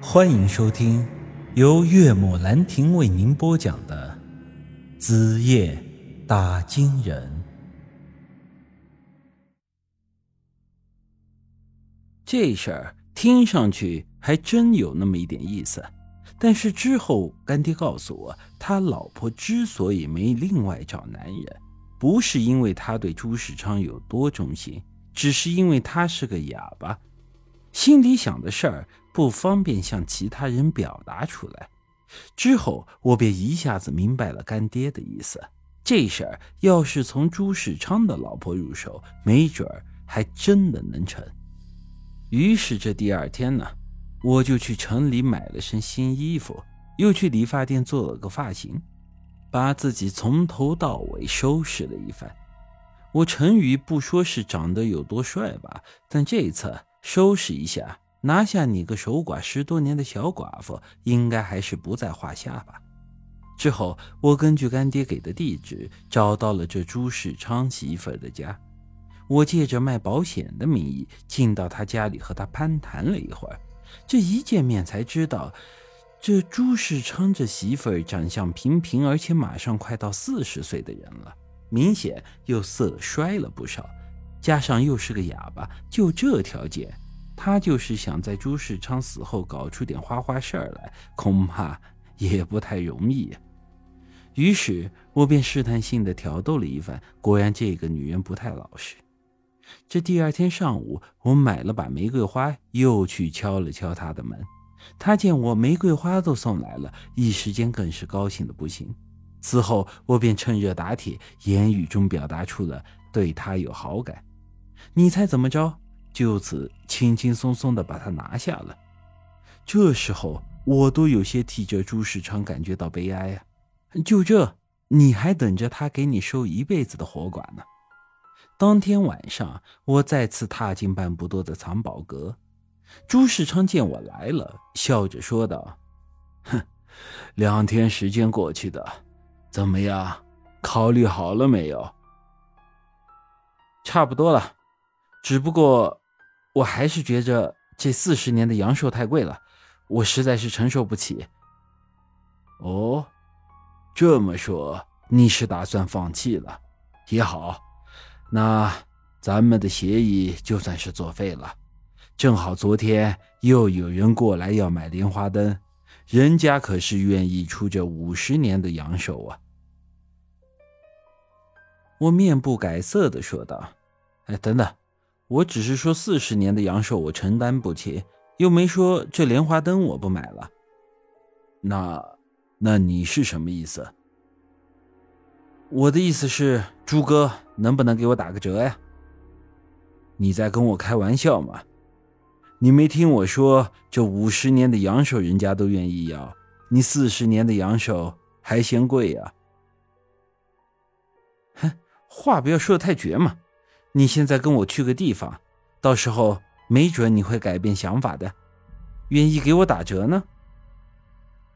欢迎收听由岳母兰亭为您播讲的《子夜打金人》。这事儿听上去还真有那么一点意思，但是之后干爹告诉我，他老婆之所以没另外找男人，不是因为他对朱世昌有多忠心，只是因为他是个哑巴。心里想的事儿不方便向其他人表达出来，之后我便一下子明白了干爹的意思。这事儿要是从朱世昌的老婆入手，没准儿还真的能成。于是这第二天呢，我就去城里买了身新衣服，又去理发店做了个发型，把自己从头到尾收拾了一番。我陈宇不说是长得有多帅吧，但这一次。收拾一下，拿下你个守寡十多年的小寡妇，应该还是不在话下吧。之后，我根据干爹给的地址，找到了这朱世昌媳妇的家。我借着卖保险的名义，进到他家里和他攀谈了一会儿。这一见面才知道，这朱世昌这媳妇儿长相平平，而且马上快到四十岁的人了，明显又色衰了不少。加上又是个哑巴，就这条件，他就是想在朱世昌死后搞出点花花事儿来，恐怕也不太容易呀。于是我便试探性的挑逗了一番，果然这个女人不太老实。这第二天上午，我买了把玫瑰花，又去敲了敲她的门。她见我玫瑰花都送来了，一时间更是高兴的不行。此后我便趁热打铁，言语中表达出了对她有好感。你猜怎么着？就此轻轻松松的把他拿下了。这时候我都有些替这朱世昌感觉到悲哀啊！就这，你还等着他给你收一辈子的活寡呢？当天晚上，我再次踏进半步多的藏宝阁。朱世昌见我来了，笑着说道：“哼，两天时间过去的，怎么样？考虑好了没有？差不多了。”只不过，我还是觉着这四十年的阳寿太贵了，我实在是承受不起。哦，这么说你是打算放弃了？也好，那咱们的协议就算是作废了。正好昨天又有人过来要买莲花灯，人家可是愿意出这五十年的阳寿啊。我面不改色的说道：“哎，等等。”我只是说四十年的阳寿我承担不起，又没说这莲花灯我不买了。那，那你是什么意思？我的意思是，朱哥能不能给我打个折呀？你在跟我开玩笑吗？你没听我说，这五十年的阳寿人家都愿意要，你四十年的阳寿还嫌贵呀？哼，话不要说的太绝嘛。你现在跟我去个地方，到时候没准你会改变想法的，愿意给我打折呢？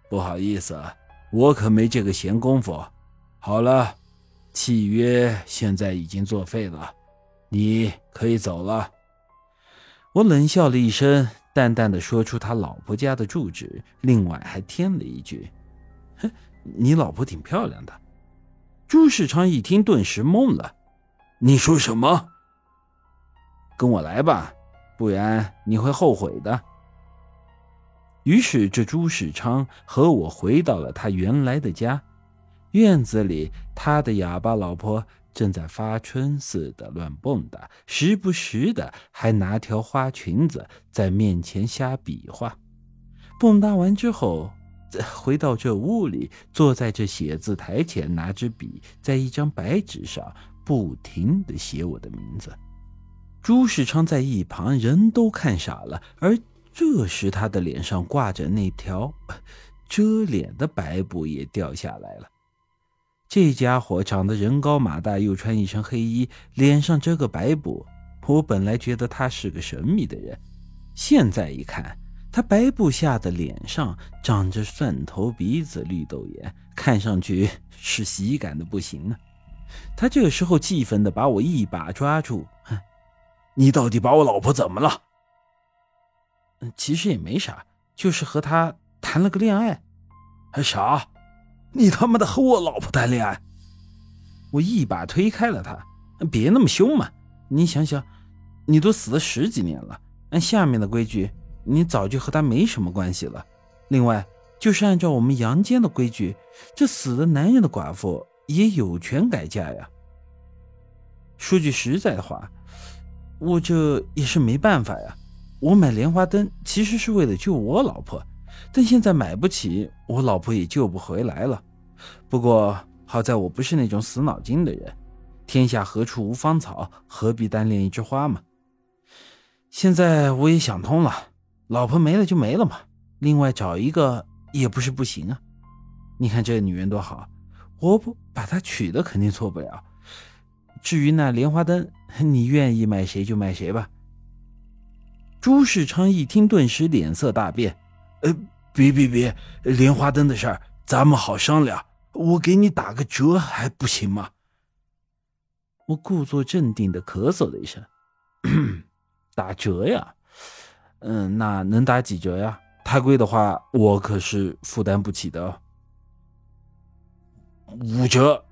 不好意思，我可没这个闲工夫。好了，契约现在已经作废了，你可以走了。我冷笑了一声，淡淡的说出他老婆家的住址，另外还添了一句：“哼，你老婆挺漂亮的。”朱世昌一听，顿时懵了。你说什么？跟我来吧，不然你会后悔的。于是，这朱世昌和我回到了他原来的家。院子里，他的哑巴老婆正在发春似的乱蹦跶，时不时的还拿条花裙子在面前瞎比划。蹦跶完之后，再回到这屋里，坐在这写字台前，拿支笔在一张白纸上。不停的写我的名字，朱世昌在一旁人都看傻了，而这时他的脸上挂着那条 遮脸的白布也掉下来了。这家伙长得人高马大，又穿一身黑衣，脸上遮个白布。我本来觉得他是个神秘的人，现在一看，他白布下的脸上长着蒜头鼻子、绿豆眼，看上去是喜感的不行啊。他这个时候气愤的把我一把抓住，哼，你到底把我老婆怎么了？其实也没啥，就是和他谈了个恋爱。啥？你他妈的和我老婆谈恋爱？我一把推开了他，别那么凶嘛！你想想，你都死了十几年了，按下面的规矩，你早就和他没什么关系了。另外，就是按照我们阳间的规矩，这死了男人的寡妇也有权改嫁呀。说句实在的话，我这也是没办法呀。我买莲花灯其实是为了救我老婆，但现在买不起，我老婆也救不回来了。不过好在我不是那种死脑筋的人，天下何处无芳草，何必单恋一枝花嘛。现在我也想通了，老婆没了就没了嘛，另外找一个也不是不行啊。你看这个女人多好，我不把她娶的肯定错不了。至于那莲花灯，你愿意买谁就买谁吧。朱世昌一听，顿时脸色大变。呃，别别别，莲花灯的事儿咱们好商量，我给你打个折还不行吗？我故作镇定的咳嗽了一声，打折呀？嗯，那能打几折呀？太贵的话，我可是负担不起的。五折，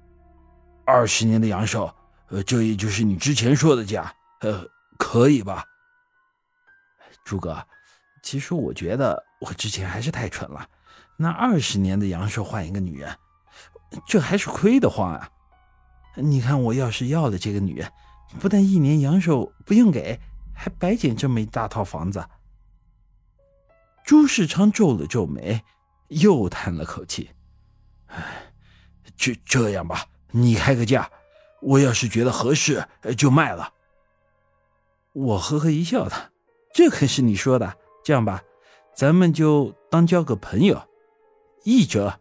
二十年的阳寿。呃，这也就是你之前说的价，呃，可以吧？朱哥，其实我觉得我之前还是太蠢了。那二十年的阳寿换一个女人，这还是亏得慌啊！你看我要是要了这个女人，不但一年阳寿不用给，还白捡这么一大套房子。朱世昌皱了皱眉，又叹了口气：“唉，这这样吧，你开个价。”我要是觉得合适，就卖了。我呵呵一笑，他这可是你说的。这样吧，咱们就当交个朋友，一折。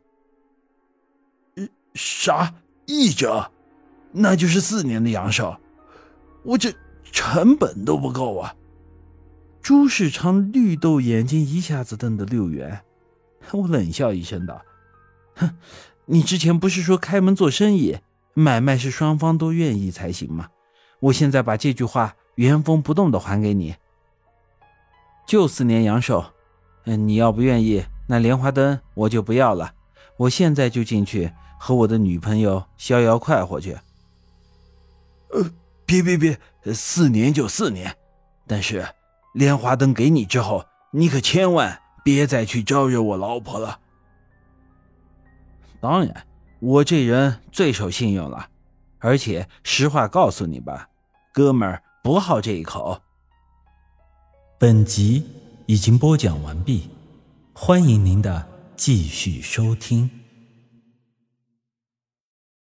啥？一折？那就是四年的阳寿，我这成本都不够啊！朱世昌绿豆眼睛一下子瞪得溜圆。我冷笑一声道：“哼，你之前不是说开门做生意？”买卖是双方都愿意才行吗。我现在把这句话原封不动的还给你，就四年阳寿。嗯，你要不愿意，那莲花灯我就不要了。我现在就进去和我的女朋友逍遥快活去。呃，别别别，四年就四年，但是莲花灯给你之后，你可千万别再去招惹我老婆了。当然。我这人最守信用了，而且实话告诉你吧，哥们儿不好这一口。本集已经播讲完毕，欢迎您的继续收听。